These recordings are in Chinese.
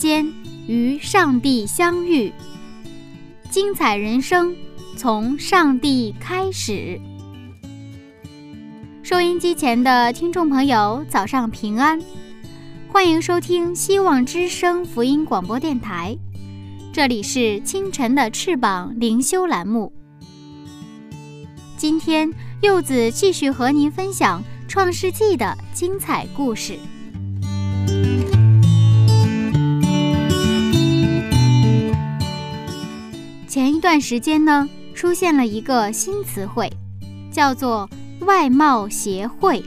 间与上帝相遇。精彩人生从上帝开始。收音机前的听众朋友，早上平安，欢迎收听希望之声福音广播电台。这里是清晨的翅膀灵修栏目。今天柚子继续和您分享《创世纪》的精彩故事。段时间呢，出现了一个新词汇，叫做“外贸协会”。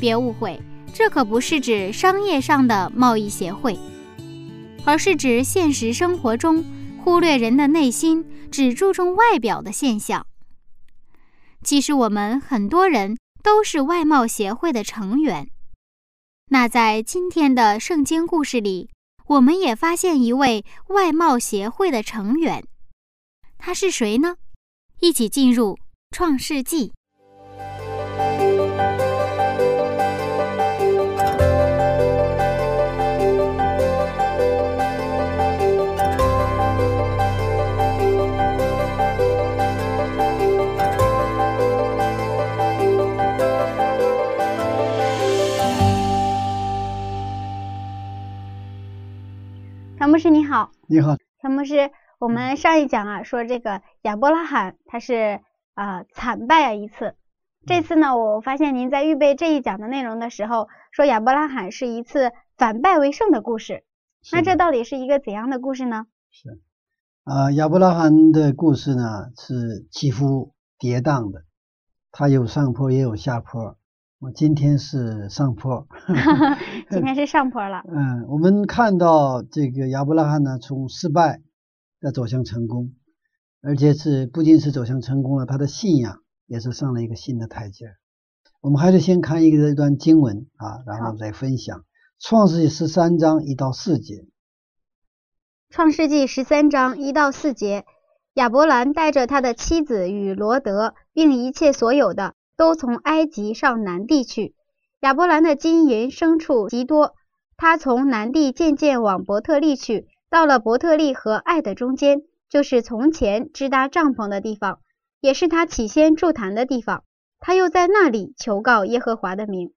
别误会，这可不是指商业上的贸易协会，而是指现实生活中忽略人的内心，只注重外表的现象。其实我们很多人都是外贸协会的成员。那在今天的圣经故事里。我们也发现一位外贸协会的成员，他是谁呢？一起进入《创世纪》。陈牧师你好，你好，陈牧师，我们上一讲啊说这个亚伯拉罕他是啊惨败啊一次，这次呢我发现您在预备这一讲的内容的时候说亚伯拉罕是一次反败为胜的故事，那这到底是一个怎样的故事呢？是啊，亚伯拉罕的故事呢是起伏跌宕的，它有上坡也有下坡。我今天是上坡 今天是上坡了。嗯，我们看到这个亚伯拉罕呢，从失败再走向成功，而且是不仅是走向成功了，他的信仰也是上了一个新的台阶。我们还是先看一个一段经文啊，然后再分享《创世纪》十三章一到四节。《创世纪》十三章一到四节，亚伯兰带着他的妻子与罗德，并一切所有的。都从埃及上南地去。亚伯兰的金银牲畜极多，他从南地渐渐往伯特利去，到了伯特利和爱的中间，就是从前支搭帐篷的地方，也是他起先筑坛的地方。他又在那里求告耶和华的名。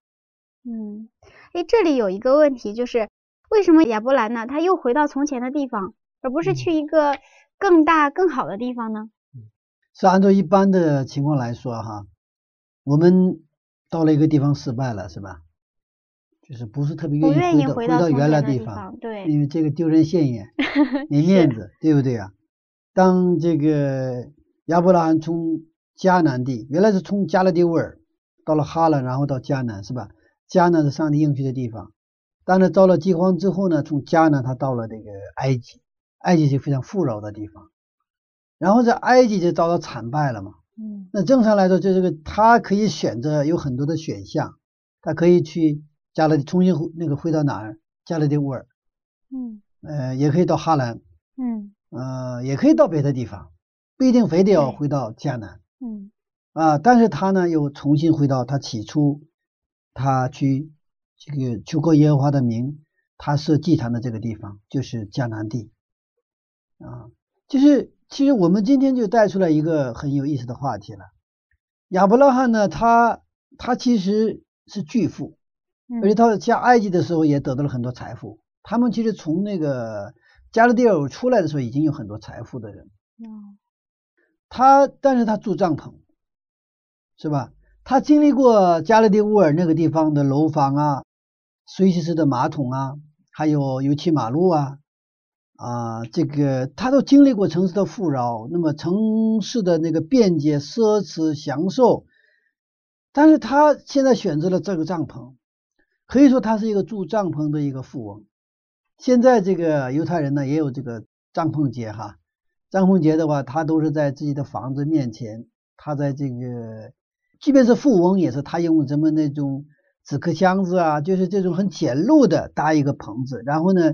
嗯，哎，这里有一个问题，就是为什么亚伯兰呢？他又回到从前的地方，而不是去一个更大更好的地方呢？是按照一般的情况来说，哈。我们到了一个地方失败了，是吧？就是不是特别愿意回到回到原来地方，对，因为这个丢人现眼，没面子，对不对啊？当这个亚伯拉罕从迦南地，原来是从加勒底乌尔到了哈兰，然后到迦南，是吧？迦南是上帝应许的地方，但是遭了饥荒之后呢，从迦南他到了这个埃及，埃及是非常富饶的地方，然后在埃及就遭到惨败了嘛。嗯，那正常来说，就这个他可以选择有很多的选项，他可以去加勒重新回那个回到哪儿？加勒底乌尔，嗯，呃，也可以到哈兰，嗯，呃，也可以到别的地方，不一定非得要回到迦南，嗯，啊，但是他呢又重新回到他起初他去这个求过耶和华的名，他设祭坛的这个地方，就是迦南地，啊，就是。其实我们今天就带出来一个很有意思的话题了。亚伯拉罕呢，他他其实是巨富，而且他下埃及的时候也得到了很多财富。他们其实从那个加勒底尔出来的时候，已经有很多财富的人。他但是他住帐篷，是吧？他经历过加勒底乌尔那个地方的楼房啊、水洗式的马桶啊，还有油漆马路啊。啊，这个他都经历过城市的富饶，那么城市的那个便捷、奢侈、享受，但是他现在选择了这个帐篷，可以说他是一个住帐篷的一个富翁。现在这个犹太人呢，也有这个帐篷节哈。帐篷节的话，他都是在自己的房子面前，他在这个，即便是富翁，也是他用什么那种纸壳箱子啊，就是这种很简陋的搭一个棚子，然后呢，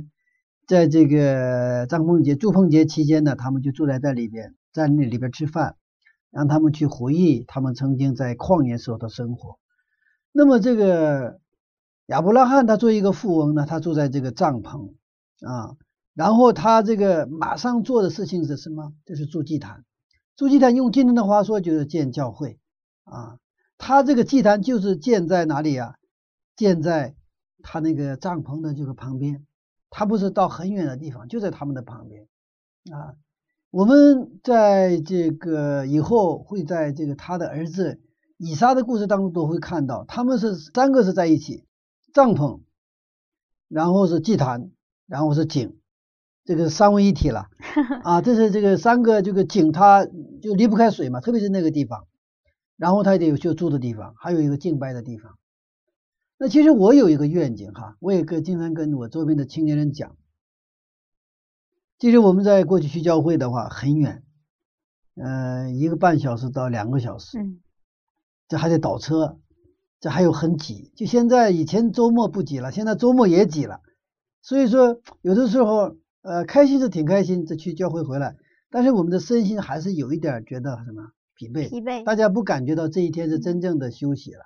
在这个帐篷节、祝棚节期间呢，他们就住在这里边，在那里边吃饭，让他们去回忆他们曾经在旷野时候的生活。那么这个亚伯拉罕他作为一个富翁呢，他住在这个帐篷啊。然后他这个马上做的事情是什么？就是筑祭坛。筑祭坛用今天的话说就是建教会啊。他这个祭坛就是建在哪里啊？建在他那个帐篷的这个旁边。他不是到很远的地方，就在他们的旁边啊。我们在这个以后会在这个他的儿子以撒的故事当中都会看到，他们是三个是在一起，帐篷，然后是祭坛，然后是井。这个三位一体了。啊，这是这个三个这个井，它就离不开水嘛，特别是那个地方，然后它也得有就住的地方，还有一个敬拜的地方。那其实我有一个愿景哈，我也跟经常跟我周边的青年人讲，其实我们在过去去教会的话很远，嗯，一个半小时到两个小时，嗯，这还得倒车，这还有很挤。就现在以前周末不挤了，现在周末也挤了，所以说有的时候。呃，开心是挺开心，这去教会回来，但是我们的身心还是有一点觉得什么疲惫，疲惫，大家不感觉到这一天是真正的休息了。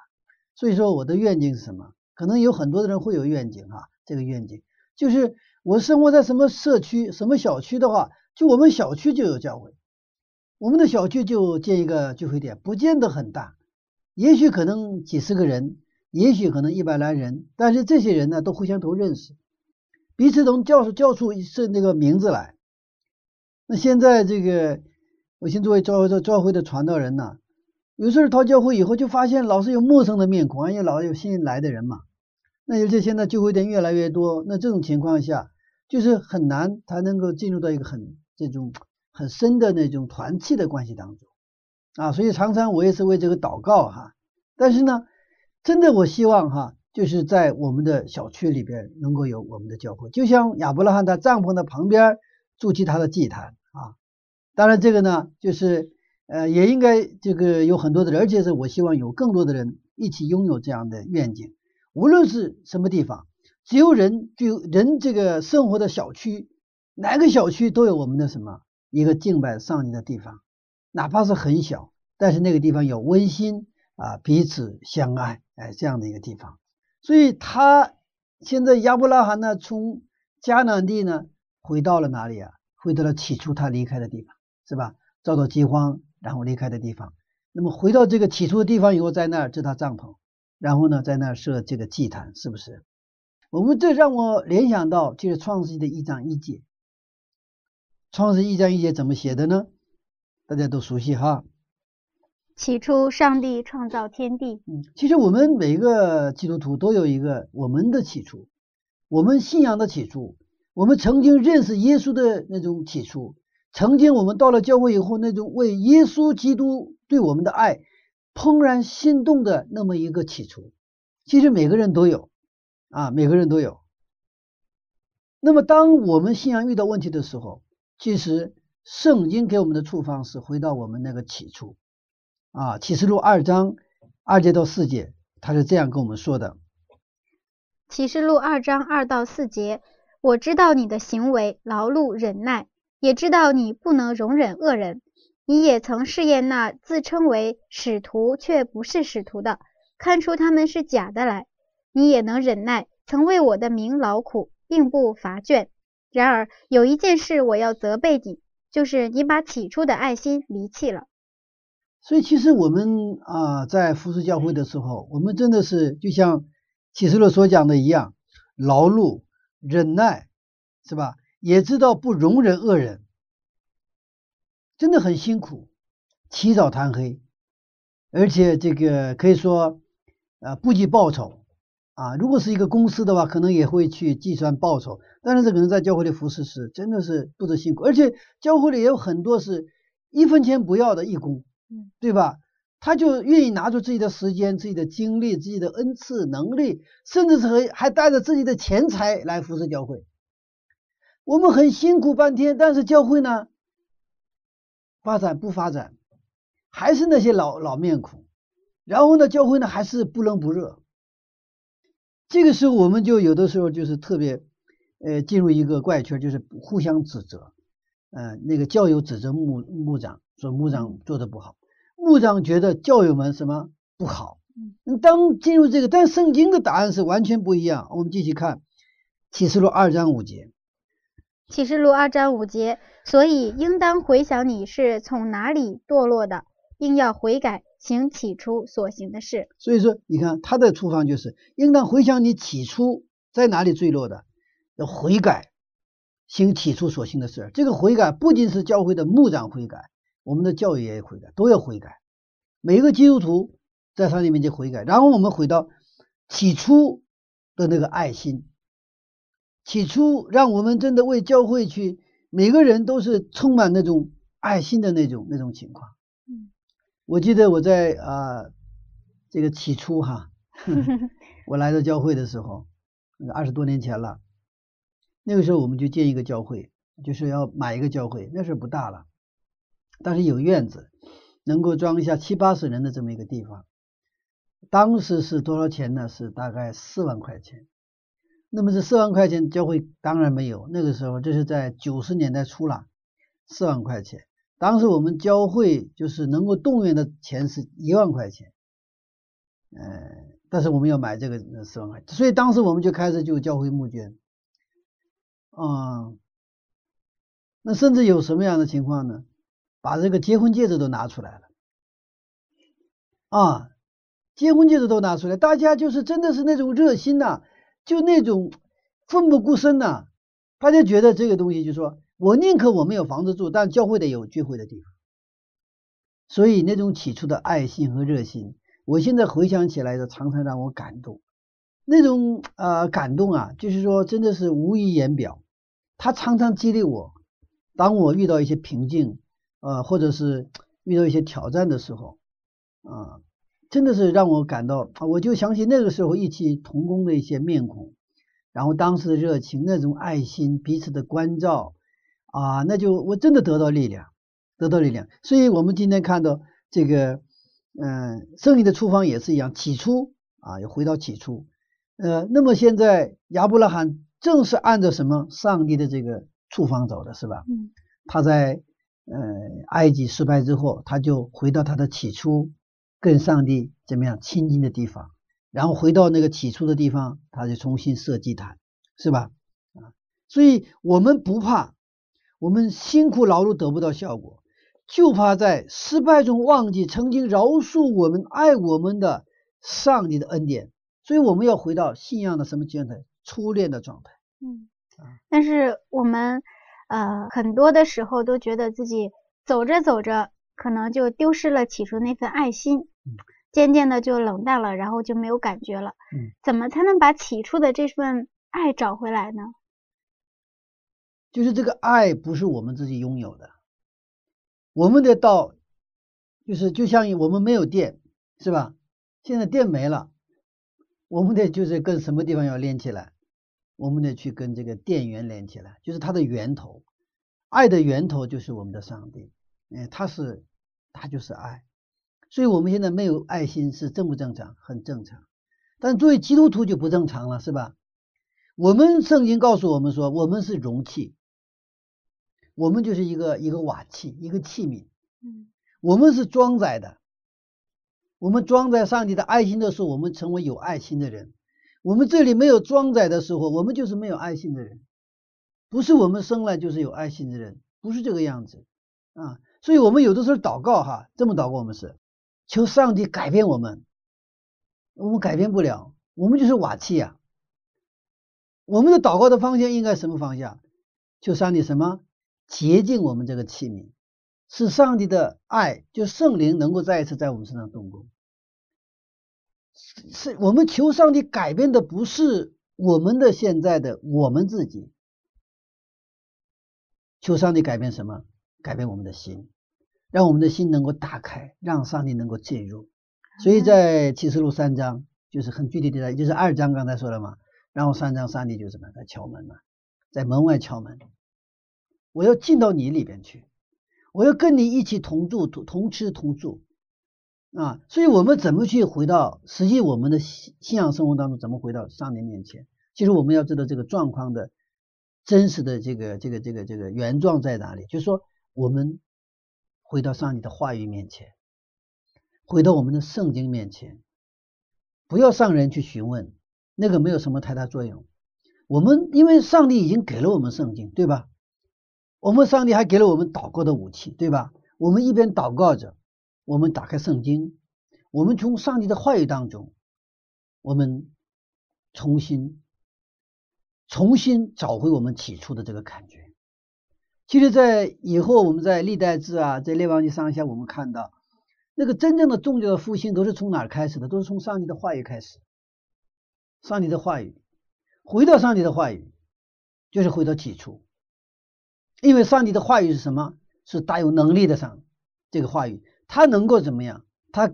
所以说我的愿景是什么？可能有很多的人会有愿景哈，这个愿景就是我生活在什么社区、什么小区的话，就我们小区就有教会，我们的小区就建一个聚会点，不见得很大，也许可能几十个人，也许可能一百来人，但是这些人呢都互相都认识。彼此能叫出叫出是那个名字来。那现在这个，我先作为教会的教会的传道人呢，有时候到教会以后就发现老是有陌生的面孔，因为老有新来的人嘛。那尤其现在聚会店越来越多，那这种情况下就是很难才能够进入到一个很这种很深的那种团契的关系当中啊。所以常常我也是为这个祷告哈。但是呢，真的我希望哈。就是在我们的小区里边能够有我们的教会，就像亚伯拉罕他帐篷的旁边筑起他的祭坛啊。当然这个呢，就是呃也应该这个有很多的人，而且是我希望有更多的人一起拥有这样的愿景。无论是什么地方，只有人就人这个生活的小区，哪个小区都有我们的什么一个敬拜上帝的地方，哪怕是很小，但是那个地方有温馨啊，彼此相爱哎这样的一个地方。所以他现在亚伯拉罕呢，从迦南地呢回到了哪里啊？回到了起初他离开的地方，是吧？遭到饥荒，然后离开的地方。那么回到这个起初的地方以后，在那儿支他帐篷，然后呢，在那儿设这个祭坛，是不是？我们这让我联想到就是创世纪的一章一节。创世纪一章一节怎么写的呢？大家都熟悉哈。起初，上帝创造天地。嗯，其实我们每个基督徒都有一个我们的起初，我们信仰的起初，我们曾经认识耶稣的那种起初，曾经我们到了教会以后那种为耶稣基督对我们的爱怦然心动的那么一个起初。其实每个人都有啊，每个人都有。那么，当我们信仰遇到问题的时候，其实圣经给我们的处方是回到我们那个起初。啊，启示录二章二节到四节，他是这样跟我们说的：启示录二章二到四节，我知道你的行为劳碌忍耐，也知道你不能容忍恶人。你也曾试验那自称为使徒却不是使徒的，看出他们是假的来。你也能忍耐，曾为我的名劳苦，并不乏倦。然而有一件事我要责备你，就是你把起初的爱心离弃了。所以，其实我们啊，在服侍教会的时候，我们真的是就像启示录所讲的一样，劳碌、忍耐，是吧？也知道不容忍恶人，真的很辛苦，起早贪黑，而且这个可以说啊，不计报酬啊，如果是一个公司的话，可能也会去计算报酬。但是这个人在教会里服侍是真的是不知辛苦，而且教会里也有很多是一分钱不要的义工，嗯，对吧？他就愿意拿出自己的时间、自己的精力、自己的恩赐、能力，甚至是还还带着自己的钱财来服侍教会。我们很辛苦半天，但是教会呢，发展不发展，还是那些老老面孔。然后呢，教会呢还是不冷不热。这个时候，我们就有的时候就是特别，呃，进入一个怪圈，就是互相指责。呃，那个教友指责牧牧长，说牧长做的不好，牧长觉得教友们什么不好。嗯，当进入这个，但圣经的答案是完全不一样。我们继续看启示录二章五节。启示录二章五节，所以应当回想你是从哪里堕落的，并要悔改。行起初所行的事，所以说，你看他的处方就是，应当回想你起初在哪里坠落的，要悔改，行起初所行的事。这个悔改不仅是教会的牧长悔改，我们的教育也悔改，都要悔改。每一个基督徒在上帝面前悔改，然后我们回到起初的那个爱心，起初让我们真的为教会去，每个人都是充满那种爱心的那种那种情况。我记得我在啊，这个起初哈，我来到教会的时候，二十多年前了。那个时候我们就建一个教会，就是要买一个教会，那时候不大了，但是有院子，能够装下七八十人的这么一个地方。当时是多少钱呢？是大概四万块钱。那么这四万块钱教会当然没有，那个时候这是在九十年代初了，四万块钱。当时我们教会就是能够动员的钱是一万块钱，嗯，但是我们要买这个四万块，所以当时我们就开始就教会募捐，啊，那甚至有什么样的情况呢？把这个结婚戒指都拿出来了，啊，结婚戒指都拿出来，大家就是真的是那种热心呐，就那种奋不顾身呐，大家觉得这个东西就说。我宁可我没有房子住，但教会得有聚会的地方。所以那种起初的爱心和热心，我现在回想起来的，常常让我感动。那种呃感动啊，就是说真的是无以言表。他常常激励我，当我遇到一些瓶颈，呃，或者是遇到一些挑战的时候，啊，真的是让我感到，我就想起那个时候一起同工的一些面孔，然后当时的热情，那种爱心，彼此的关照。啊，那就我真的得到力量，得到力量。所以，我们今天看到这个，嗯，胜利的处方也是一样。起初啊，又回到起初。呃，那么现在亚伯拉罕正是按照什么上帝的这个处方走的，是吧？嗯。他在呃埃及失败之后，他就回到他的起初跟上帝怎么样亲近的地方，然后回到那个起初的地方，他就重新设祭坛，是吧？啊，所以我们不怕。我们辛苦劳碌得不到效果，就怕在失败中忘记曾经饶恕我们、爱我们的上帝的恩典。所以我们要回到信仰的什么状态？初恋的状态。嗯，但是我们呃很多的时候都觉得自己走着走着，可能就丢失了起初那份爱心，渐渐的就冷淡了，然后就没有感觉了。嗯，怎么才能把起初的这份爱找回来呢？就是这个爱不是我们自己拥有的，我们得到，就是就像我们没有电，是吧？现在电没了，我们得就是跟什么地方要连起来？我们得去跟这个电源连起来，就是它的源头，爱的源头就是我们的上帝，哎，他是他就是爱，所以我们现在没有爱心是正不正常？很正常，但作为基督徒就不正常了，是吧？我们圣经告诉我们说，我们是容器。我们就是一个一个瓦器，一个器皿。嗯，我们是装载的。我们装载上帝的爱心的时候，我们成为有爱心的人。我们这里没有装载的时候，我们就是没有爱心的人。不是我们生来就是有爱心的人，不是这个样子啊。所以，我们有的时候祷告哈，这么祷告，我们是求上帝改变我们。我们改变不了，我们就是瓦器呀。我们的祷告的方向应该什么方向？求上帝什么？洁净我们这个器皿，使上帝的爱，就圣灵能够再一次在我们身上动工。是我们求上帝改变的不是我们的现在的我们自己，求上帝改变什么？改变我们的心，让我们的心能够打开，让上帝能够进入。所以在启示录三章就是很具体的，就是二章刚才说了嘛，然后三章上帝就什么在敲门嘛，在门外敲门，我要进到你里边去，我要跟你一起同住、同同吃同住啊。所以我们怎么去回到实际我们的信信仰生活当中，怎么回到上帝面前？其实我们要知道这个状况的真实的这个这个这个这个原状在哪里，就是说我们回到上帝的话语面前。回到我们的圣经面前，不要上人去询问，那个没有什么太大作用。我们因为上帝已经给了我们圣经，对吧？我们上帝还给了我们祷告的武器，对吧？我们一边祷告着，我们打开圣经，我们从上帝的话语当中，我们重新重新找回我们起初的这个感觉。其实，在以后我们在历代志啊，在列王记上下，我们看到。那个真正的宗教的复兴都是从哪儿开始的？都是从上帝的话语开始。上帝的话语，回到上帝的话语，就是回到起初。因为上帝的话语是什么？是大有能力的上这个话语，它能够怎么样？它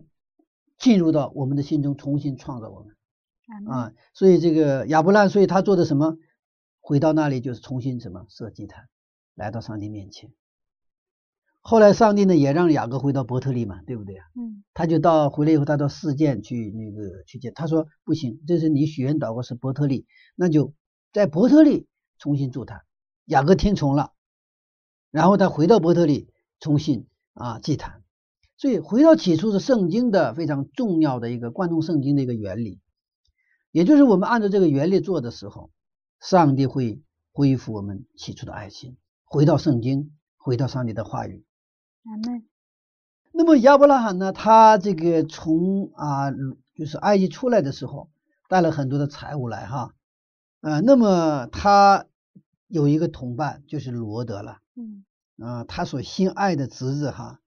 进入到我们的心中，重新创造我们啊！所以这个亚伯兰，所以他做的什么？回到那里就是重新什么设祭坛，来到上帝面前。后来上帝呢也让雅各回到伯特利嘛，对不对啊？嗯，他就到回来以后，他到事件去那个去见，他说不行，这是你许愿祷告是伯特利，那就在伯特利重新祝他。雅各听从了，然后他回到伯特利重新啊祭坛。所以回到起初是圣经的非常重要的一个贯通圣经的一个原理，也就是我们按照这个原理做的时候，上帝会恢复我们起初的爱心，回到圣经，回到上帝的话语。那么亚伯拉罕呢？他这个从啊，就是埃及出来的时候，带了很多的财物来哈，啊，那么他有一个同伴就是罗德了，嗯，啊，他所心爱的侄子哈，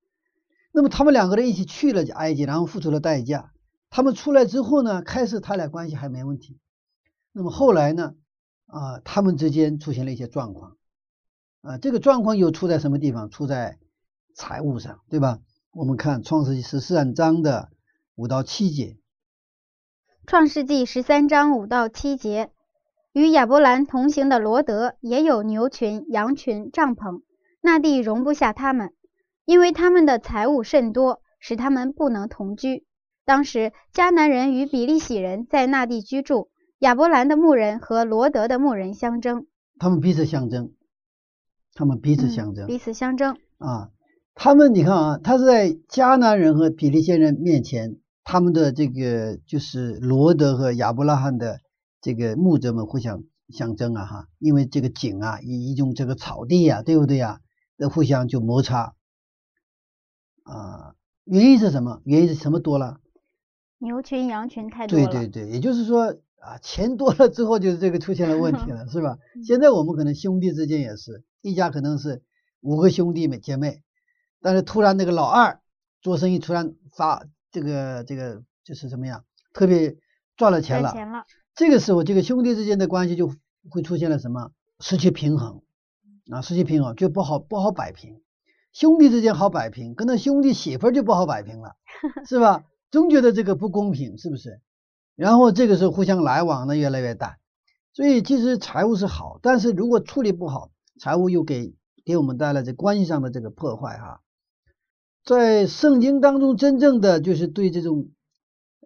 那么他们两个人一起去了埃及，然后付出了代价。他们出来之后呢，开始他俩关系还没问题，那么后来呢，啊，他们之间出现了一些状况，啊，这个状况又出在什么地方？出在。财务上，对吧？我们看创世纪十三章的五到七节。创世纪十三章五到七节，与亚伯兰同行的罗德也有牛群、羊群、帐篷，那地容不下他们，因为他们的财物甚多，使他们不能同居。当时迦南人与比利洗人在那地居住，亚伯兰的牧人和罗德的牧人相争，他们彼此相争，他们彼此相争，彼此相争啊。他们，你看啊，他是在迦南人和比利先人面前，他们的这个就是罗德和亚伯拉罕的这个牧者们互相相争啊，哈，因为这个井啊，一一种这个草地呀，对不对呀？那互相就摩擦啊，原因是什么？原因是什么多了？牛群、羊群太多了。对对对，也就是说啊，钱多了之后，就是这个出现了问题了，是吧？现在我们可能兄弟之间也是一家，可能是五个兄弟妹姐妹。但是突然那个老二做生意突然发这个这个就是怎么样，特别赚了钱了，这个时候这个兄弟之间的关系就会出现了什么失去平衡啊，失去平衡就不好不好摆平。兄弟之间好摆平，跟那兄弟媳妇就不好摆平了，是吧？总觉得这个不公平，是不是？然后这个时候互相来往呢越来越淡。所以其实财务是好，但是如果处理不好，财务又给给我们带来这关系上的这个破坏哈。在圣经当中，真正的就是对这种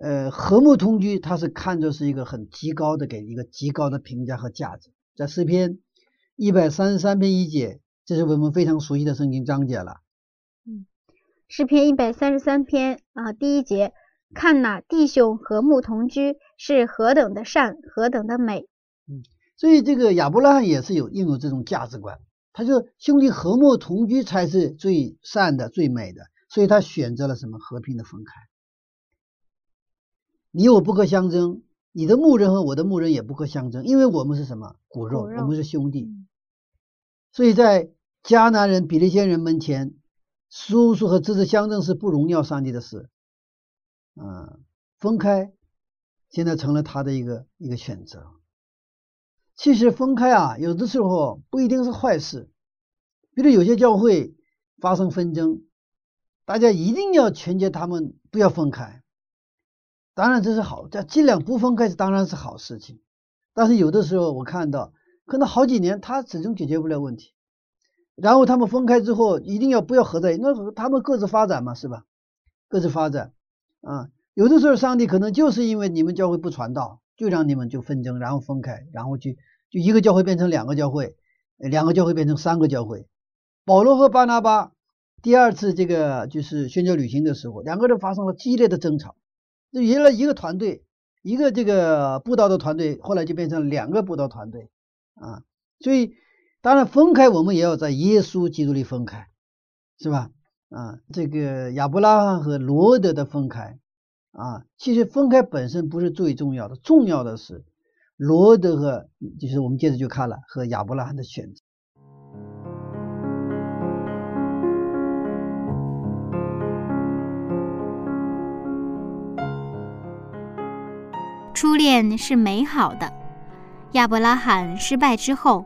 呃和睦同居，它是看作是一个很极高的，给一个极高的评价和价值。在诗篇一百三十三篇一节，这是我们非常熟悉的圣经章节了。嗯，诗篇一百三十三篇啊，第一节，看呐，弟兄和睦同居是何等的善，何等的美。嗯，所以这个亚伯拉罕也是有拥有这种价值观，他就兄弟和睦同居才是最善的、最美的。所以他选择了什么和平的分开？你我不可相争，你的牧人和我的牧人也不可相争，因为我们是什么骨肉，我们是兄弟。所以在迦南人、比利先人门前，叔叔和侄子相争是不荣耀上帝的事。嗯，分开现在成了他的一个一个选择。其实分开啊，有的时候不一定是坏事。比如有些教会发生纷争，大家一定要劝诫他们不要分开。当然这是好，这尽量不分开是当然是好事情。但是有的时候我看到，可能好几年他始终解决不了问题。然后他们分开之后，一定要不要合在一起？那他们各自发展嘛，是吧？各自发展啊。有的时候上帝可能就是因为你们教会不传道，就让你们就纷争，然后分开，然后就就一个教会变成两个教会，两个教会变成三个教会。保罗和巴拿巴第二次这个就是宣教旅行的时候，两个人发生了激烈的争吵。就原来一个团队，一个这个布道的团队，后来就变成两个布道团队啊。所以当然分开，我们也要在耶稣基督里分开，是吧？啊，这个亚伯拉罕和罗德的分开啊，其实分开本身不是最重要的，重要的是罗德和就是我们接着就看了和亚伯拉罕的选择。初恋是美好的。亚伯拉罕失败之后，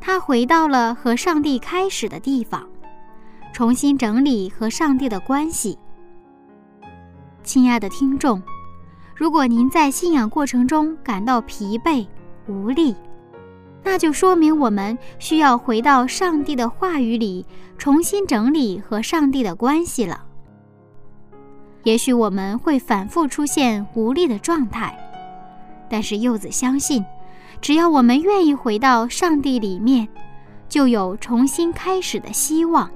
他回到了和上帝开始的地方，重新整理和上帝的关系。亲爱的听众，如果您在信仰过程中感到疲惫无力，那就说明我们需要回到上帝的话语里，重新整理和上帝的关系了。也许我们会反复出现无力的状态。但是柚子相信，只要我们愿意回到上帝里面，就有重新开始的希望。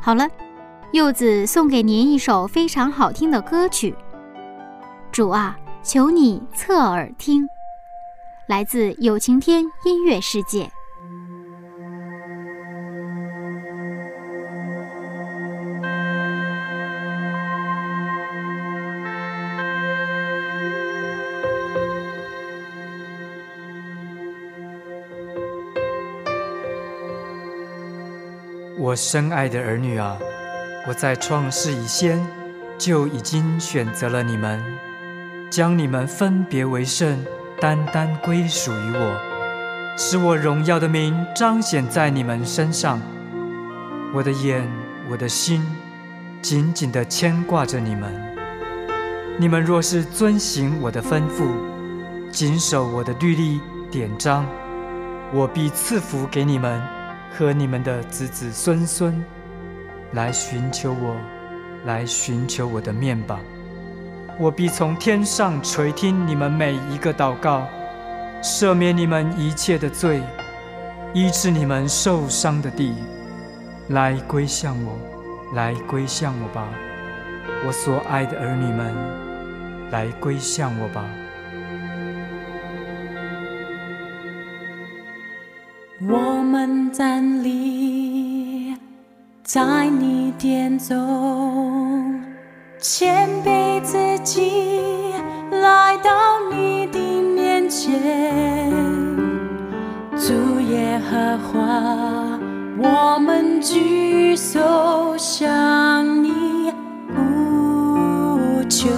好了，柚子送给您一首非常好听的歌曲。主啊，求你侧耳听，来自有晴天音乐世界。我深爱的儿女啊，我在创世以前就已经选择了你们。将你们分别为圣，单单归属于我，使我荣耀的名彰显在你们身上。我的眼，我的心，紧紧地牵挂着你们。你们若是遵行我的吩咐，谨守我的律例典章，我必赐福给你们和你们的子子孙孙，来寻求我，来寻求我的面吧。我必从天上垂听你们每一个祷告，赦免你们一切的罪，医治你们受伤的地，来归向我，来归向我吧，我所爱的儿女们，来归向我吧。我们站立在你殿中。前自己，来到你的面前，主耶和华，我们举手向你呼求，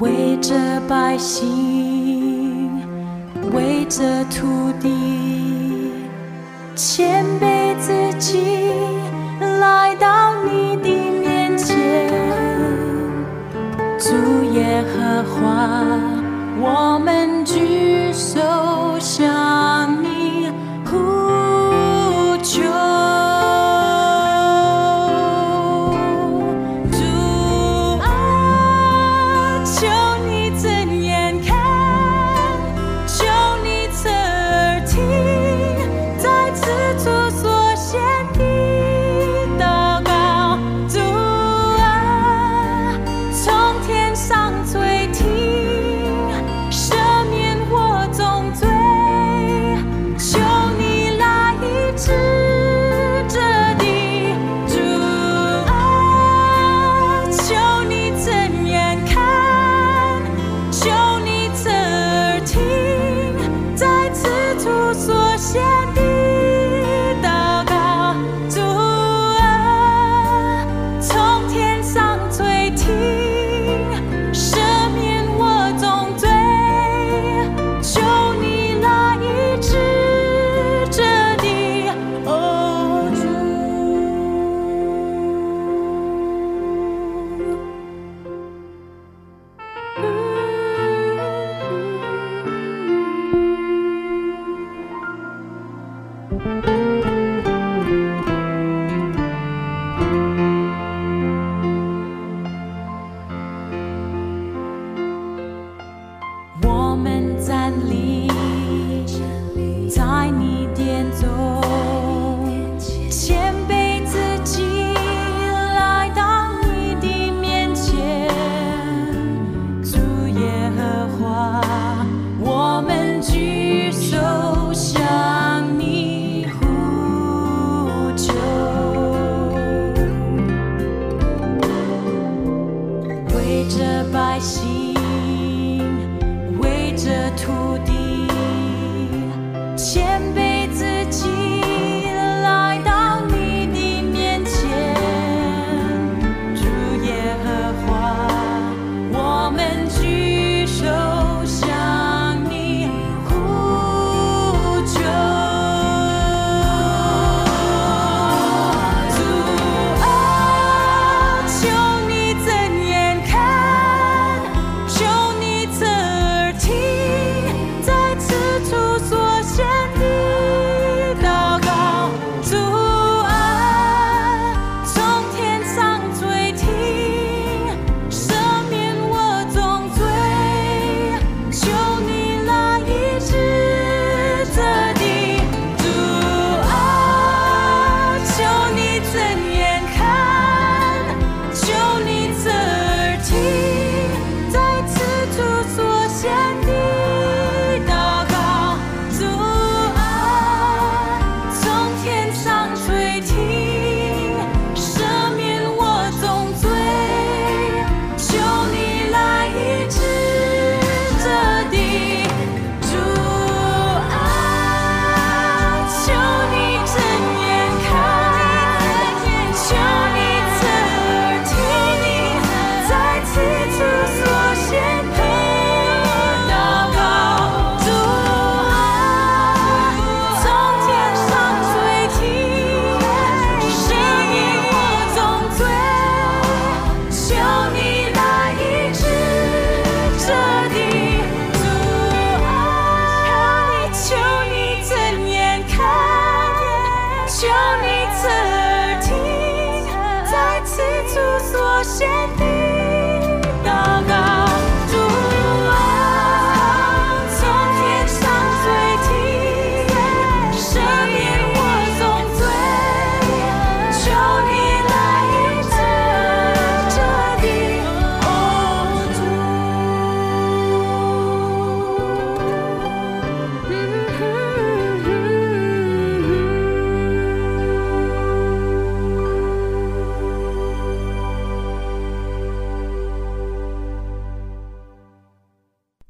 为这百姓，为这土地，谦卑自己。我们举手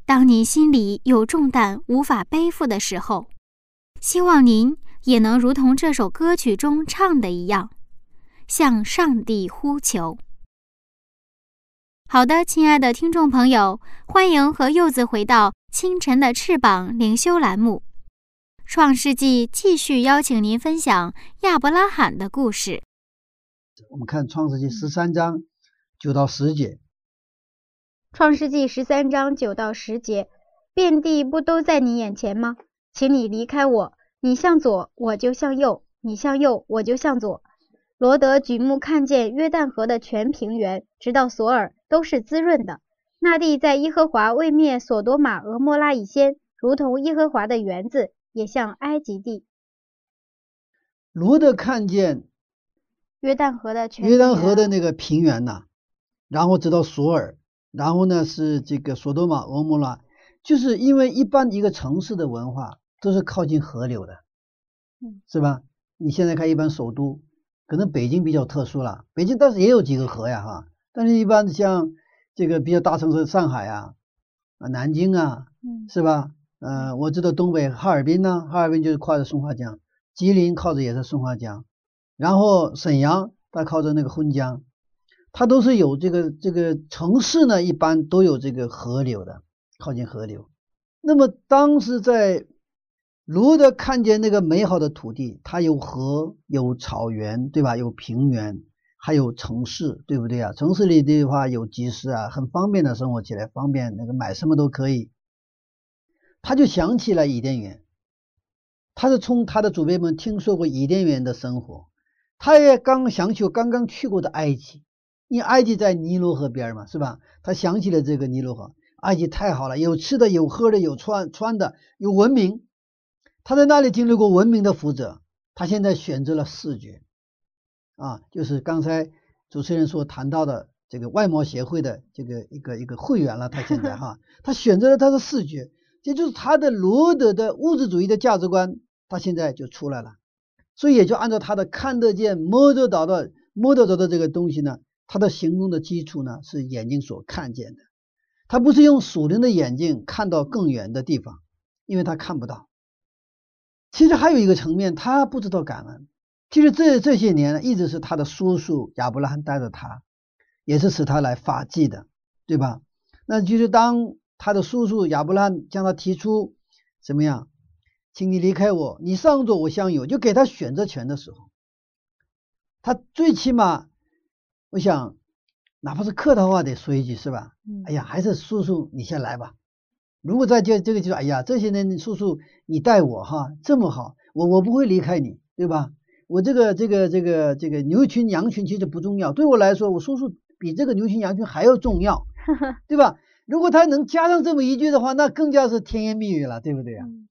当您心里有重担无法背负的时候，希望您也能如同这首歌曲中唱的一样，向上帝呼求。好的，亲爱的听众朋友，欢迎和柚子回到清晨的翅膀灵修栏目。创世纪继续邀请您分享亚伯拉罕的故事。我们看创世纪十三章九到十节，创世纪十三章九到十节，遍地不都在你眼前吗？请你离开我，你向左，我就向右；你向右，我就向左。罗德举目看见约旦河的全平原，直到索尔，都是滋润的。那地在耶和华未灭索多玛、俄摩拉以先，如同耶和华的园子，也像埃及地。罗德看见约旦河的全约旦河的那个平原呐、然后直到索尔，然后呢是这个索多玛、俄摩拉，就是因为一般一个城市的文化都是靠近河流的，嗯，是吧？你现在看一般首都，可能北京比较特殊了，北京但是也有几个河呀哈，但是一般像这个比较大城市上海啊、啊南京啊，嗯是吧？呃，我知道东北哈尔滨呢，哈尔滨就是靠着松花江，吉林靠着也是松花江，然后沈阳它靠着那个浑江，它都是有这个这个城市呢，一般都有这个河流的，靠近河流。那么当时在罗德看见那个美好的土地，它有河，有草原，对吧？有平原，还有城市，对不对啊？城市里的话有集市啊，很方便的生活起来，方便那个买什么都可以。他就想起了伊甸园，他是从他的祖辈们听说过伊甸园的生活，他也刚想起刚刚去过的埃及，因为埃及在尼罗河边嘛，是吧？他想起了这个尼罗河，埃及太好了，有吃的，有喝的，有穿穿的，有文明。他在那里经历过文明的福泽，他现在选择了视觉，啊，就是刚才主持人所谈到的这个外貌协会的这个一个一个会员了。他现在哈，他选择了他的视觉，也就是他的罗德的物质主义的价值观，他现在就出来了。所以也就按照他的看得见、摸得到的、摸得着的这个东西呢，他的行动的基础呢是眼睛所看见的。他不是用属灵的眼睛看到更远的地方，因为他看不到。其实还有一个层面，他不知道感恩。其实这这些年一直是他的叔叔亚伯拉罕带着他，也是使他来发迹的，对吧？那就是当他的叔叔亚伯拉罕向他提出怎么样，请你离开我，你上座我相有，就给他选择权的时候，他最起码，我想，哪怕是客套话得说一句是吧？嗯哎呀，还是叔叔你先来吧。如果在这这个就说，哎呀，这些年叔叔你带我哈这么好，我我不会离开你，对吧？我这个这个这个这个牛群羊群其实不重要，对我来说，我叔叔比这个牛群羊群还要重要，对吧？如果他能加上这么一句的话，那更加是甜言蜜语了，对不对呀、嗯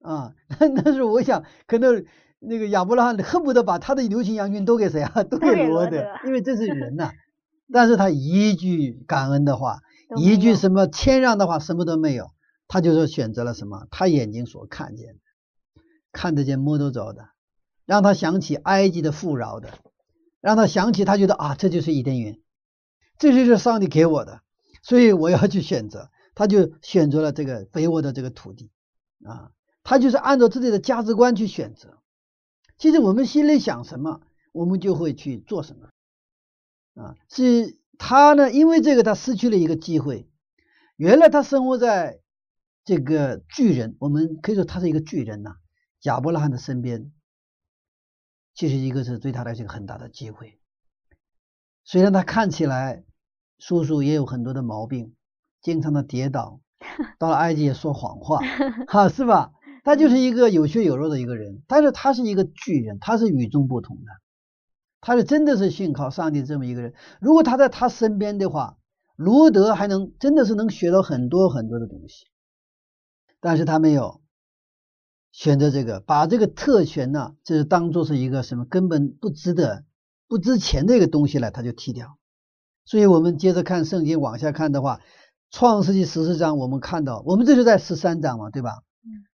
啊？那 那是我想，可能那个亚伯拉罕恨不得把他的牛群羊群都给谁啊？都都给给罗德，因为这是人呐、但是他一句感恩的话，一句什么谦让的话，什么都没有，他就说选择了什么？他眼睛所看见的，看得见摸得着的，让他想起埃及的富饶的，让他想起他觉得啊，这就是伊甸园，这就是上帝给我的，所以我要去选择，他就选择了这个肥沃的这个土地啊，他就是按照自己的价值观去选择。其实我们心里想什么，我们就会去做什么啊。是他呢，因为这个他失去了一个机会。原来他生活在这个巨人，我们可以说他是一个巨人呐、亚伯拉罕的身边，其实一个是对他来个很大的机会。虽然他看起来叔叔也有很多的毛病，经常的跌倒，到了埃及也说谎话，哈，是吧？他就是一个有血有肉的一个人，但是他是一个巨人，他是与众不同的，他是真的是信靠上帝这么一个人。如果他在他身边的话，罗德还能真的是能学到很多很多的东西，但是他没有选择这个，把这个特权呢，就是当做是一个什么根本不值得、不值钱的一个东西来，他就踢掉。所以我们接着看圣经往下看的话，《创世纪十四章我们看到，我们这就在十三章嘛，对吧？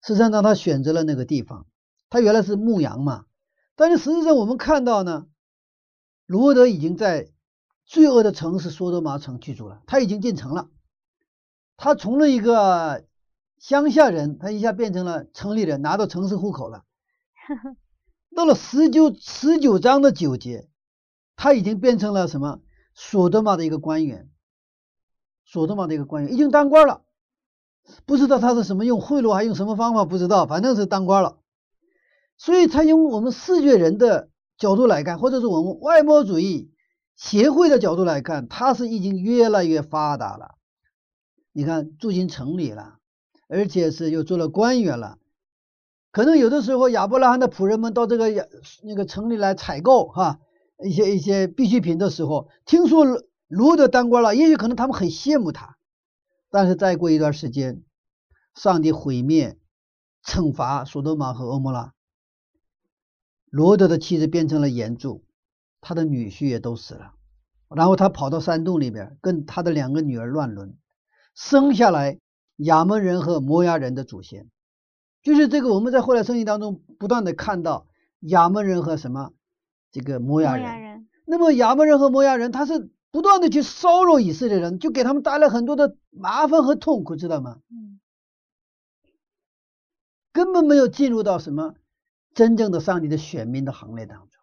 十三章他选择了那个地方，他原来是牧羊嘛，但是实际上我们看到呢，罗德已经在罪恶的城市索多玛城居住了，他已经进城了，他从了一个乡下人，他一下变成了城里人，拿到城市户口了。到了十九十九章的九节，他已经变成了什么？索多玛的一个官员，索多玛的一个官员已经当官了。不知道他是什么用贿赂，还用什么方法，不知道，反正是当官了。所以他用我们视觉人的角度来看，或者是我们外貌主义协会的角度来看，他是已经越来越发达了。你看，住进城里了，而且是又做了官员了。可能有的时候亚伯拉罕的仆人们到这个那个城里来采购哈一些一些必需品的时候，听说罗德当官了，也许可能他们很羡慕他。但是再过一段时间，上帝毁灭、惩罚索多玛和欧摩拉，罗德的妻子变成了岩柱，他的女婿也都死了，然后他跑到山洞里边，跟他的两个女儿乱伦，生下来亚门人和摩押人的祖先，就是这个我们在后来圣经当中不断的看到亚门人和什么这个摩押摩人，那么亚门人和摩押人，他是不断的去骚扰以色列人，就给他们带来很多的麻烦和痛苦，知道吗？嗯根本没有进入到什么真正的上帝的选民的行列当中。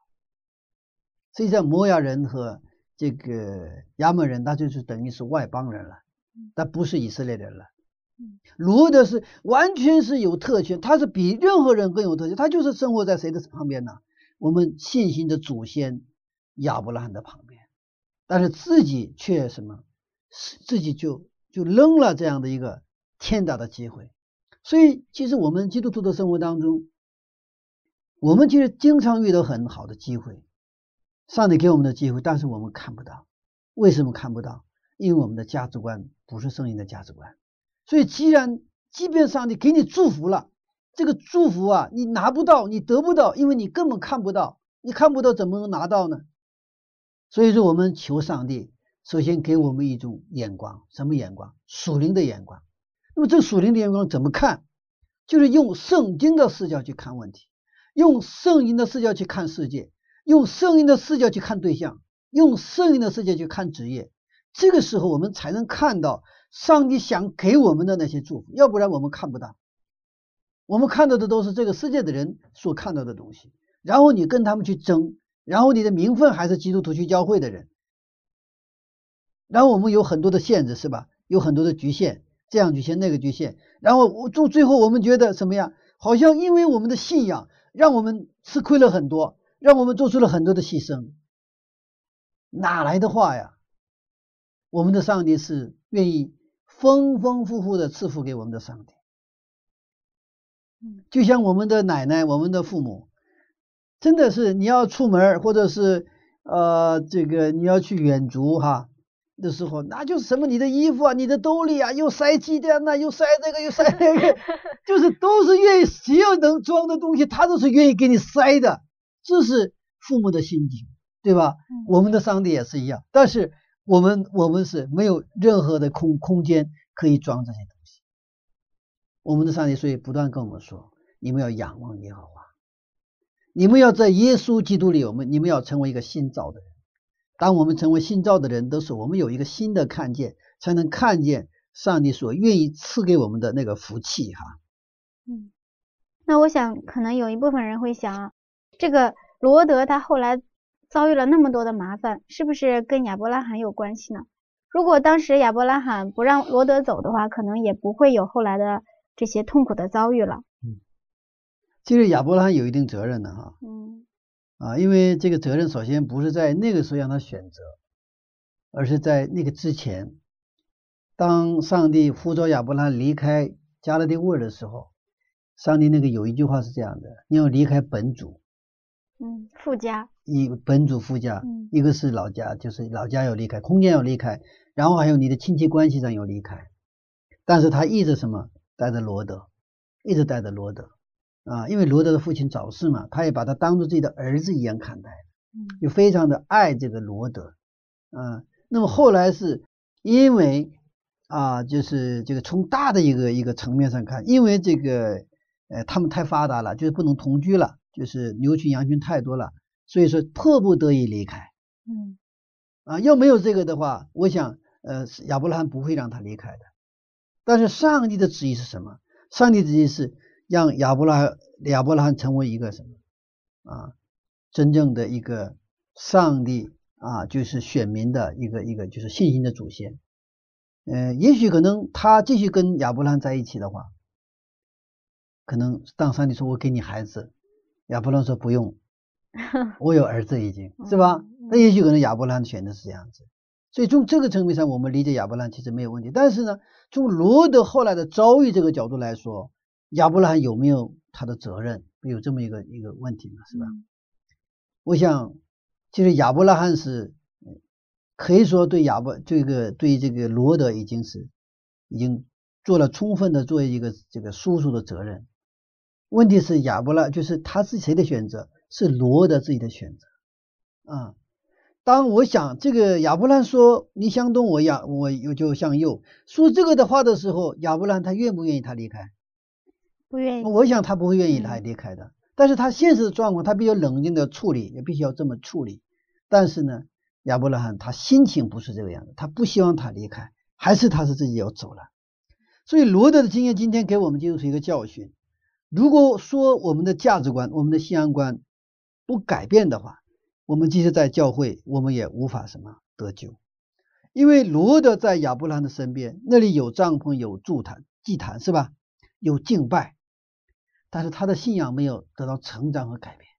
所以，在，摩亚人和这个亚门人，他就是等于是外邦人了，他不是以色列人了嗯。罗德是完全是有特权，他是比任何人更有特权，他就是生活在谁的旁边呢？我们信心的祖先亚伯拉罕的旁边，但是自己却什么？自己就就扔了这样的一个天大的机会。所以，其实我们基督徒的生活当中，我们其实经常遇到很好的机会，上帝给我们的机会，但是我们看不到。为什么看不到？因为我们的价值观不是圣灵的价值观。所以，既然即便上帝给你祝福了，这个祝福啊，你拿不到，你得不到，因为你根本看不到，你看不到怎么能拿到呢？所以说，我们求上帝首先给我们一种眼光，什么眼光？属灵的眼光。那么这个属灵的眼光怎么看？就是用圣经的视角去看问题，用圣经的视角去看世界，用圣经的视角去看对象，用圣经的视角去看职业。这个时候，我们才能看到上帝想给我们的那些祝福，要不然我们看不到。我们看到的都是这个世界的人所看到的东西，然后你跟他们去争，然后你的名分还是基督徒去教会的人，然后我们有很多的限制，是吧？有很多的局限，这样局限那个局限，然后我最最后我们觉得什么呀？好像因为我们的信仰，让我们吃亏了很多，让我们做出了很多的牺牲，哪来的话呀？我们的上帝是愿意丰丰富富的赐福给我们的上帝。就像我们的奶奶、我们的父母，真的是你要出门或者是呃这个你要去远足哈的时候，那就是什么你的衣服啊、你的兜里啊，又塞鸡蛋呐，又塞这个又塞那个，就是都是愿意只要能装的东西，他都是愿意给你塞的。这是父母的心境，对吧？我们的上帝也是一样，但是我们我们是没有任何的空空间可以装这些东西。我们的上帝所以不断跟我们说：你们要仰望耶和华，你们要在耶稣基督里，我们你们要成为一个新造的人。当我们成为新造的人，都是我们有一个新的看见，才能看见上帝所愿意赐给我们的那个福气哈。嗯，那我想可能有一部分人会想，这个罗德他后来遭遇了那么多的麻烦，是不是跟亚伯拉罕有关系呢？如果当时亚伯拉罕不让罗德走的话，可能也不会有后来的这些痛苦的遭遇了。其实亚伯拉罕有一定责任的哈。嗯。啊，因为这个责任首先不是在那个时候让他选择，而是在那个之前，当上帝呼召亚伯拉罕离开加勒底沃尔的时候，上帝那个有一句话是这样的：你要离开本主，嗯，附加，一本族夫家，嗯。一个是老家，就是老家要离开，空间要离开，然后还有你的亲戚关系上要离开。但是他一直什么？带着罗德，一直带着罗德啊，因为罗德的父亲早逝嘛，他也把他当做自己的儿子一样看待，嗯就非常的爱这个罗德啊。那么后来是因为啊，就是这个从大的一个一个层面上看，因为这个呃他们太发达了，就是不能同居了，就是牛群羊群太多了，所以说迫不得已离开。嗯啊，要没有这个的话，我想，呃，亚伯拉罕不会让他离开的。但是上帝的旨意是什么？上帝旨意是让亚伯拉亚伯拉罕成为一个什么啊？真正的一个上帝啊，就是选民的一个一个就是信心的祖先。呃，也许可能他继续跟亚伯拉罕在一起的话，可能当上帝说我给你孩子，亚伯拉罕说不用，我有儿子已经是吧嗯？那也许可能亚伯拉罕的选择是这样子，所以从这个层面上，我们理解亚伯拉罕其实没有问题。但是呢，从罗德后来的遭遇这个角度来说，亚伯拉罕有没有他的责任？有这么一个一个问题嘛，是吧？我想，其实亚伯拉罕是呃可以说对亚伯这个对这个罗德已经是已经做了充分的作为一个这个叔叔的责任。问题是亚伯拉就是他是谁的选择？是罗德自己的选择啊。当我想这个亚伯兰说你向东，我亚我又就向右，说这个的话的时候，亚伯兰他愿不愿意他离开？不愿意，我想他不会愿意嗯他离开的。但是他现实的状况，他比较冷静的处理，也必须要这么处理。但是呢，亚伯拉罕他心情不是这个样子，他不希望他离开，还是他是自己要走了。所以罗德的经验今天给我们就是一个教训。如果说我们的价值观、我们的信仰观不改变的话，我们即使在教会，我们也无法什么得救。因为罗德在亚伯拉罕的身边，那里有帐篷、有祭坛、祭坛是吧？有敬拜，但是他的信仰没有得到成长和改变。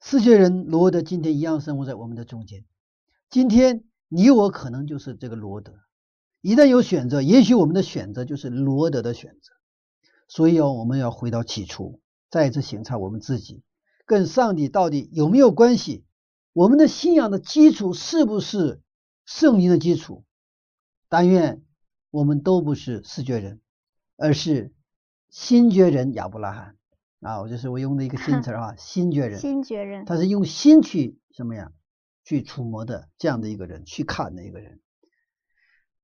世界人罗德今天一样生活在我们的中间。今天你我可能就是这个罗德，一旦有选择，也许我们的选择就是罗德的选择。所以要，我们要回到起初，再一次省察我们自己跟上帝到底有没有关系？我们的信仰的基础是不是圣经的基础？但愿我们都不是视觉人，而是新觉人亚伯拉罕啊！我就是我用的一个新词儿啊，新觉人，新觉人，他是用心去什么呀？去触摸的这样的一个人，去看的一个人。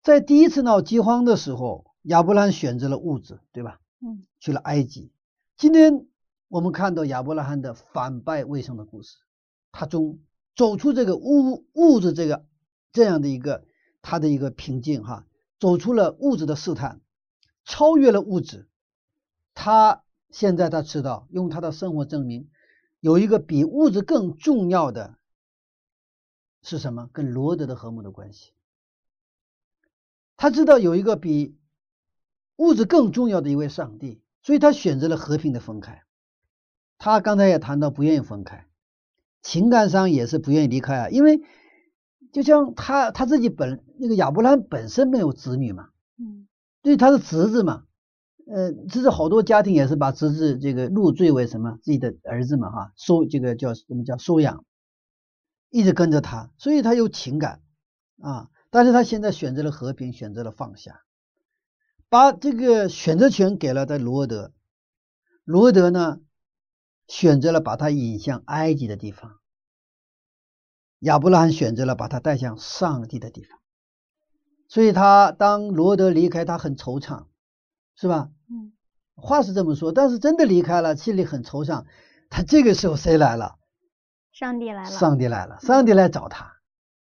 在第一次闹饥荒的时候，亚伯拉罕选择了物质，对吧？嗯，去了埃及。今天我们看到亚伯拉罕的反败为胜的故事，他中走出这个物物质这个这样的一个他的一个瓶颈哈，走出了物质的试探，超越了物质。他现在他知道，用他的生活证明，有一个比物质更重要的是什么？跟罗德的和睦的关系。他知道有一个比物质更重要的一位上帝，所以他选择了和平的分开。他刚才也谈到不愿意分开，情感上也是不愿意离开啊，因为就像他他自己本那个亚伯兰本身没有子女嘛，嗯，对，他是侄子嘛，呃，其实好多家庭也是把侄子这个入赘为什么自己的儿子嘛哈，收这个叫什么叫收养，一直跟着他，所以他有情感啊。但是他现在选择了和平，选择了放下，把这个选择权给了他罗德。罗德呢，选择了把他引向埃及的地方。亚伯拉罕选择了把他带向上帝的地方。所以他当罗德离开，他很惆怅，是吧？嗯，话是这么说，但是真的离开了，心里很惆怅。他这个时候谁来了？上帝来了，上帝来了，上帝来找他。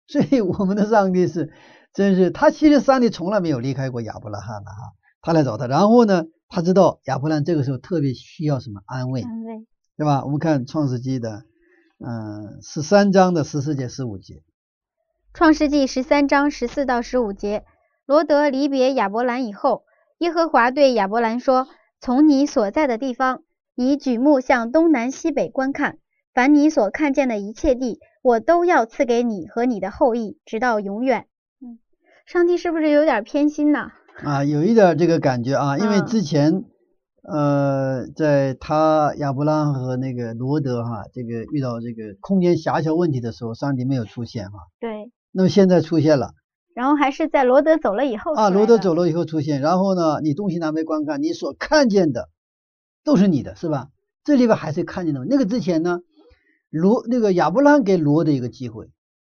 所以我们的上帝是，真是他其实上帝从来没有离开过亚伯拉罕的哈，他来找他，然后呢，他知道亚伯拉罕这个时候特别需要什么安慰，安慰。对吧？我们看创世纪的，嗯、十三章的十四节、十五节，创世纪十三章十四到十五节，罗德离别亚伯兰以后，耶和华对亚伯兰说：“从你所在的地方，你举目向东南西北观看，凡你所看见的一切地，我都要赐给你和你的后裔，直到永远。”嗯，上帝是不是有点偏心呢？啊，有一点这个感觉啊，因为嗯之前，呃，在他亚伯拉罕和那个罗德哈，这个遇到这个空间狭小问题的时候，上帝没有出现哈，对，那么现在出现了。然后还是在罗德走了以后啊，罗德走了以后出现，然后呢，你东西南北观看，你所看见的都是你的，是吧？这里边还是看见的。那个之前呢，罗那个亚伯拉罕给罗的一个机会，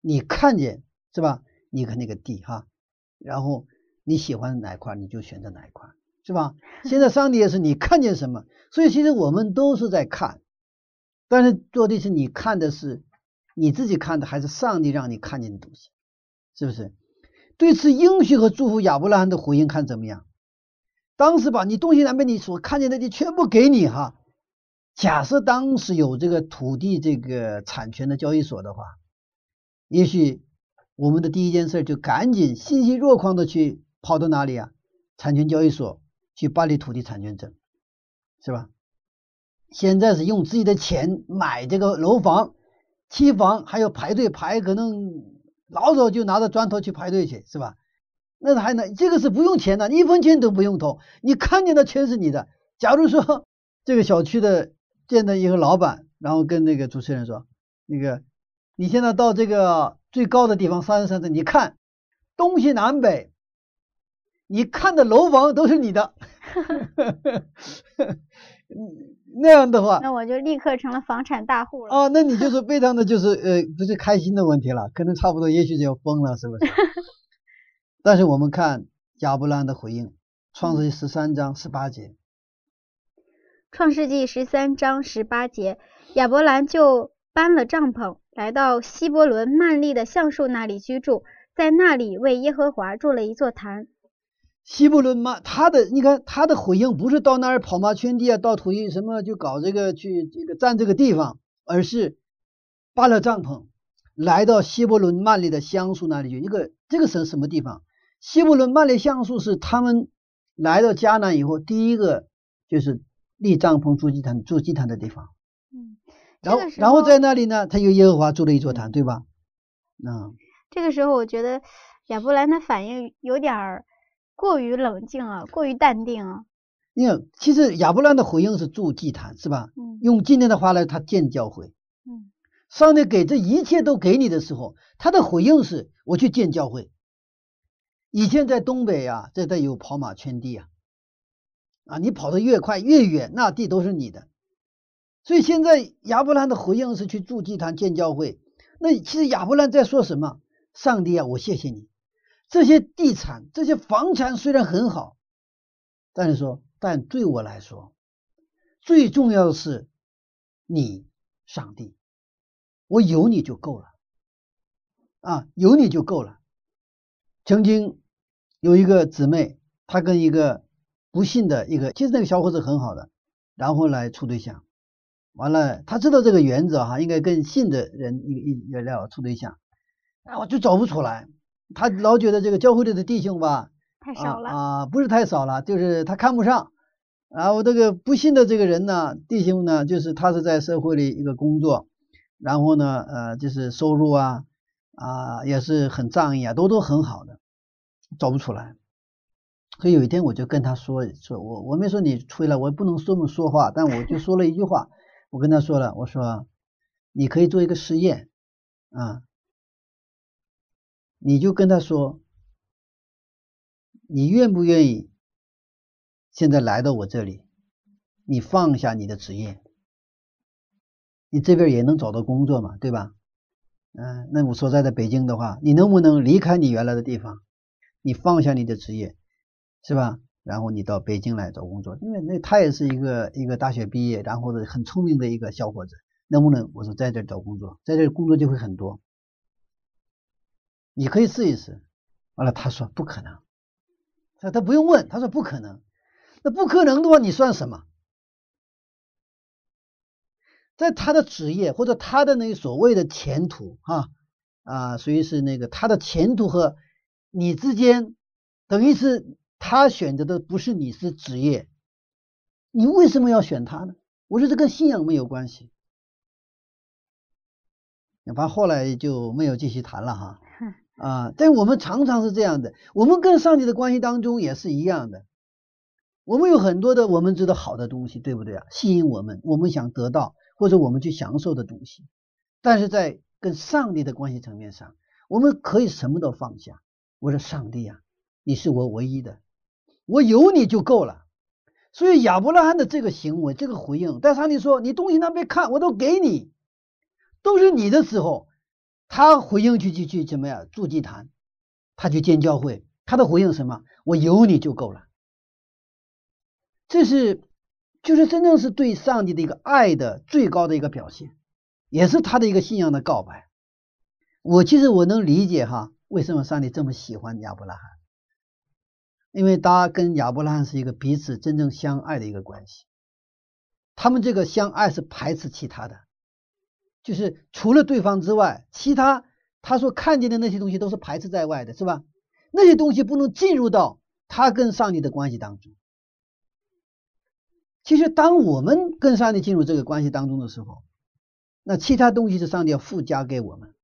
你看见是吧？你看那个地哈，然后你喜欢哪一块你就选择哪一块，是吧？现在上帝也是你看见什么，所以其实我们都是在看，但是做的是你看的是你自己看的，还是上帝让你看见的东西，是不是？对此应许和祝福亚伯拉罕的回应看怎么样？当时把你东西南北你所看见的地全部给你哈。假设当时有这个土地这个产权的交易所的话，也许我们的第一件事就赶紧欣喜若狂的去跑到哪里啊？产权交易所去办理土地产权证，是吧？现在是用自己的钱买这个楼房、期房，还有排队排，可能老早就拿着砖头去排队去，是吧？那还能这个是不用钱的，一分钱都不用投，你看见的全是你的。假如说这个小区的见的一个老板，然后跟那个主持人说，那个你现在到这个最高的地方三十三层，你看东西南北，你看的楼房都是你的，嗯 那样的话，那我就立刻成了房产大户了。哦，那你就是非常的就是呃，不是开心的问题了，可能差不多，也许就要疯了，是不是？但是我们看亚伯兰的回应，《创世纪十三章十八节，创世纪十三章十八节，亚伯兰就搬了帐篷，来到希伯伦曼利的橡树那里居住，在那里为耶和华筑了一座坛。希伯伦嘛，他的你看他的回应不是到那儿跑马圈地啊，到土地什么就搞这个去这个占这个地方，而是搬了帐篷，来到希伯伦曼利的橡树那里去。一个这个是什么地方？希伯伦曼利橡树是他们来到迦南以后第一个就是立帐篷筑祭坛筑祭坛的地方。嗯，然后然后在那里呢，他有耶和华筑了一座坛，对吧？嗯，这个时候，我觉得亚伯兰的反应有点儿过于冷静啊，过于淡定啊。你看，其实亚伯兰的回应是筑祭坛，是吧？嗯用今天的话来，他建教会。嗯上帝给这一切都给你的时候，他的回应是：我去建教会。以前在东北啊，这带有跑马圈地啊，啊，你跑得越快越远，那地都是你的。所以现在亚伯兰的回应是去筑祭坛建教会。那其实亚伯兰在说什么？上帝啊，我谢谢你，这些地产、这些房产虽然很好，但是说，但对我来说，最重要的是你，上帝，我有你就够了，啊，有你就够了。曾经有一个姊妹，她跟一个不信的一个，其实那个小伙子很好的，然后来处对象，完了，他知道这个原则哈，应该跟信的人一一一要处对象，啊，我就找不出来，他老觉得这个教会里的弟兄吧，太少了。啊啊，不是太少了，就是他看不上。然后这个不信的这个人呢，弟兄呢，就是他是在社会里一个工作，然后呢，呃，就是收入啊啊也是很仗义啊，都都很好的，找不出来。所以有一天我就跟他说说，我我没说你吹了，我不能这么说话，但我就说了一句话，我跟他说了，我说你可以做一个实验啊，你就跟他说，你愿不愿意现在来到我这里，你放下你的职业，你这边也能找到工作嘛，对吧？嗯，那我所在的北京的话，你能不能离开你原来的地方，你放下你的职业，是吧？然后你到北京来找工作，因为那他也是一个一个大学毕业，然后呢很聪明的一个小伙子，能不能？我说在这找工作，在这工作就会很多，你可以试一试。完了，他说不可能，他他不用问，他说不可能。那不可能的话，你算什么？在他的职业或者他的那个所谓的前途啊啊，所以是那个他的前途和你之间，等于是他选择的不是你是职业，你为什么要选他呢？我说这跟信仰没有关系。反正后来就没有继续谈了哈啊，但我们常常是这样的，我们跟上帝的关系当中也是一样的。我们有很多的我们知道好的东西，对不对啊？吸引我们，我们想得到或者我们去享受的东西，但是在跟上帝的关系层面上，我们可以什么都放下。我说上帝啊，你是我唯一的，我有你就够了。所以亚伯拉罕的这个行为，这个回应，但上帝说你东西那边看，我都给你，都是你的时候，他回应去去去怎么样？筑祭坛，他去建教会，他的回应什么？我有你就够了。这是，就是真正是对上帝的一个爱的最高的一个表现，也是他的一个信仰的告白。我其实我能理解哈，为什么上帝这么喜欢亚伯拉罕，因为他跟亚伯拉罕是一个彼此真正相爱的一个关系。他们这个相爱是排斥其他的，就是除了对方之外，其他他所看见的那些东西都是排斥在外的，是吧？那些东西不能进入到他跟上帝的关系当中。其实，当我们跟上帝进入这个关系当中的时候，那其他东西是上帝要附加给我们。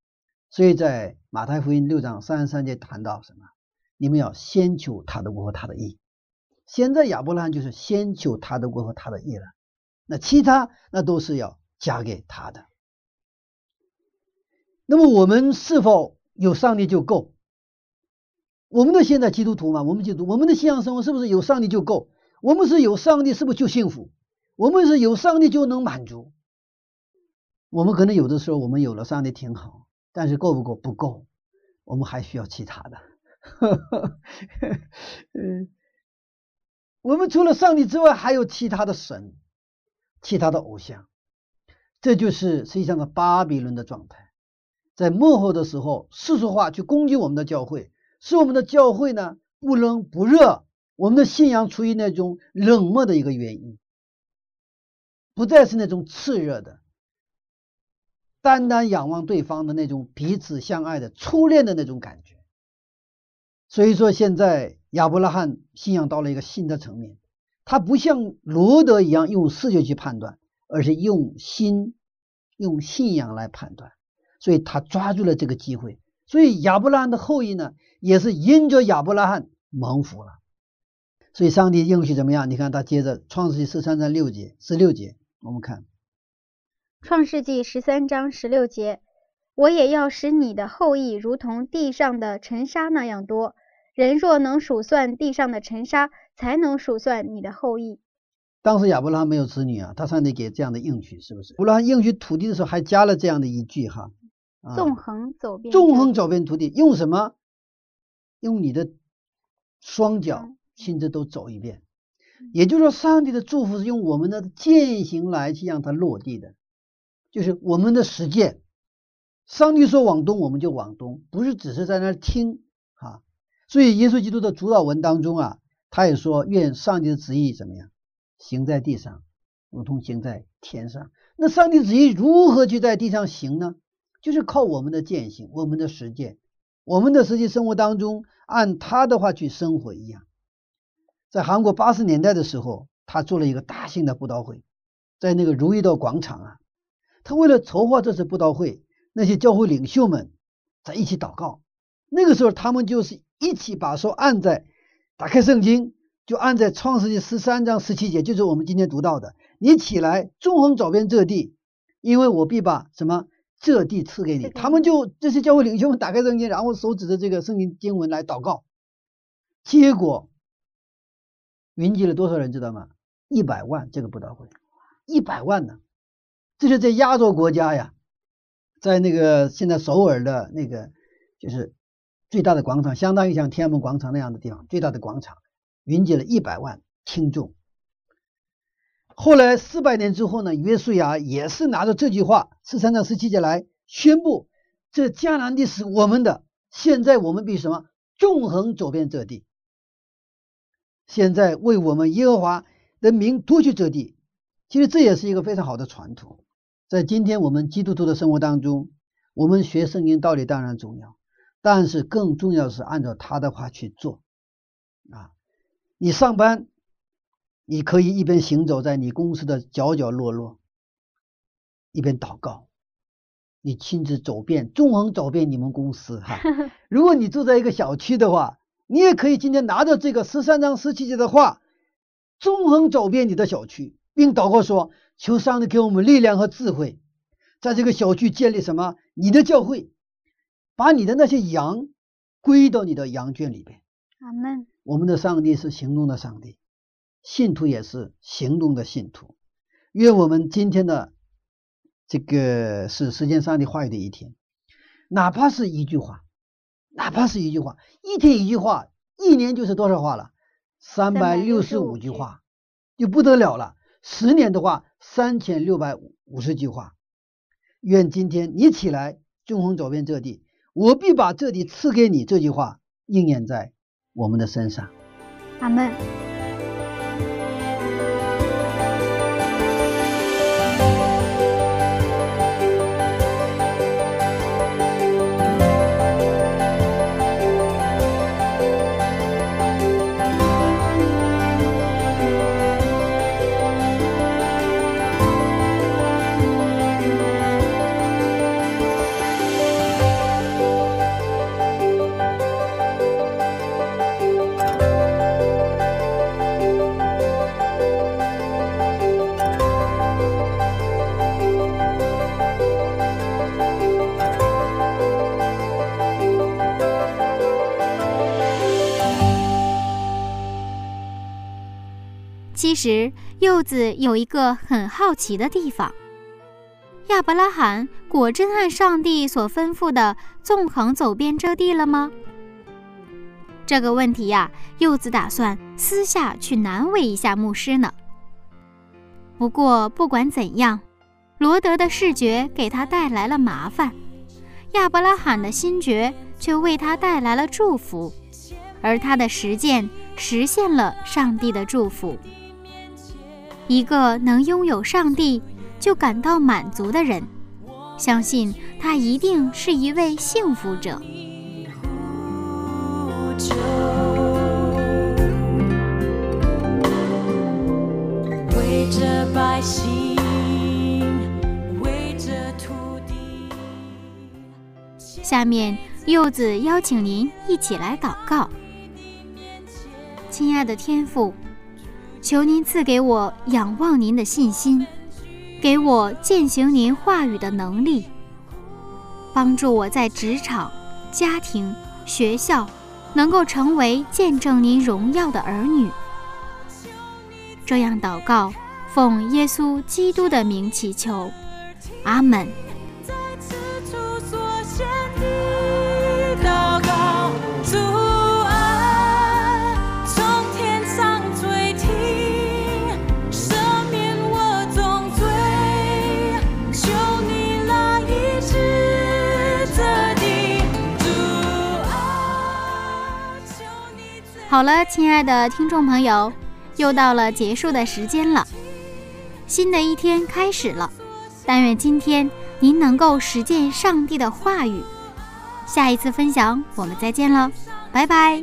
所以在马太福音六章三十三节谈到什么？你们要先求他的国和他的义。现在亚伯拉罕就是先求他的国和他的义了，那其他那都是要加给他的。那么我们是否有上帝就够？我们的现在基督徒嘛，我们基督我们的信仰生活是不是有上帝就够？我们是有上帝，是不是就幸福？我们是有上帝就能满足。我们可能有的时候我们有了上帝挺好，但是够不够？不够，我们还需要其他的。嗯，我们除了上帝之外，还有其他的神、其他的偶像。这就是实际上的巴比伦的状态。在幕后的时候，世俗化去攻击我们的教会，使我们的教会呢不冷不热。我们的信仰处于那种冷漠的一个原因，不再是那种炽热的、单单仰望对方的那种彼此相爱的初恋的那种感觉。所以说，现在亚伯拉罕信仰到了一个新的层面，他不像罗德一样用视觉去判断，而是用心、用信仰来判断。所以他抓住了这个机会。所以亚伯拉罕的后裔呢，也是因着亚伯拉罕蒙福了。所以上帝应许怎么样？你看他接着创世纪十三章六节十六节，我们看创世纪十三章十六节，我也要使你的后裔如同地上的尘沙那样多。人若能数算地上的尘沙，才能数算你的后裔。当时亚伯拉罕没有子女啊，他上帝给这样的应许，是不是？亚伯拉罕应许土地的时候，还加了这样的一句哈：纵横走遍纵横走遍土地，用什么？用你的双脚亲自都走一遍。也就是说，上帝的祝福是用我们的践行来去让它落地的，就是我们的实践。上帝说往东，我们就往东，不是只是在那儿听啊。所以，耶稣基督的主导文当中啊，他也说：“愿上帝的旨意怎么样，行在地上，如同行在天上。”那上帝旨意如何去在地上行呢？就是靠我们的践行，我们的实践，我们的实际生活当中，按他的话去生活一样。在韩国八十年代的时候，他做了一个大型的布道会，在那个如意道广场啊，他为了筹划这次布道会。那些教会领袖们在一起祷告，那个时候他们就是一起把手按在，打开圣经就按在创世纪十三章十七节，就是我们今天读到的。你起来，纵横走遍这地，因为我必把什么这地赐给你。他们就这些教会领袖们打开圣经，然后手指着这个圣经经文来祷告，结果云集了多少人知道吗？一百万这个布道会，一百万呢，这是在亚洲国家呀。在那个现在首尔的那个就是最大的广场，相当于像天安门广场那样的地方，最大的广场，云集了一百万听众。后来四百年之后呢，约书亚也是拿着这句话，十三章十七节来宣布：这迦南地是我们的，现在我们必什么？纵横走遍这地。现在为我们耶和华的名夺取这地，其实这也是一个非常好的传统。在今天我们基督徒的生活当中，我们学圣经道理当然重要，但是更重要是按照他的话去做啊！你上班，你可以一边行走在你公司的角角落落，一边祷告，你亲自走遍、纵横走遍你们公司哈。如果你住在一个小区的话，你也可以今天拿着这个十三章十七节的话，纵横走遍你的小区，并祷告说。求上帝给我们力量和智慧，在这个小区建立什么？你的教会，把你的那些羊归到你的羊圈里边。阿门。我们的上帝是行动的上帝，信徒也是行动的信徒。愿我们今天的这个是时间上帝话语的一天，哪怕是一句话，哪怕是一句话，一天一句话，一年就是多少话了？三百六十五句话，就不得了了。十年的话。三千六百五十句话，愿今天你起来，纵横走遍这地，我必把这地赐给你。这句话应验在我们的身上。阿门。时柚子有一个很好奇的地方：亚伯拉罕果真按上帝所吩咐的纵横走遍这地了吗？这个问题呀，柚子打算私下去难为一下牧师呢。不过不管怎样，罗德的视觉给他带来了麻烦，亚伯拉罕的心觉却为他带来了祝福，而他的实践实现了上帝的祝福。一个能拥有上帝就感到满足的人，相信他一定是一位幸福者。为着百姓，为着土地。下面，柚子邀请您一起来祷告，亲爱的天父。求您赐给我仰望您的信心，给我践行您话语的能力，帮助我在职场、家庭、学校能够成为见证您荣耀的儿女。这样祷告，奉耶稣基督的名祈求，阿门。好了，亲爱的听众朋友，又到了结束的时间了，新的一天开始了。但愿今天您能够实践上帝的话语。下一次分享，我们再见了，拜拜。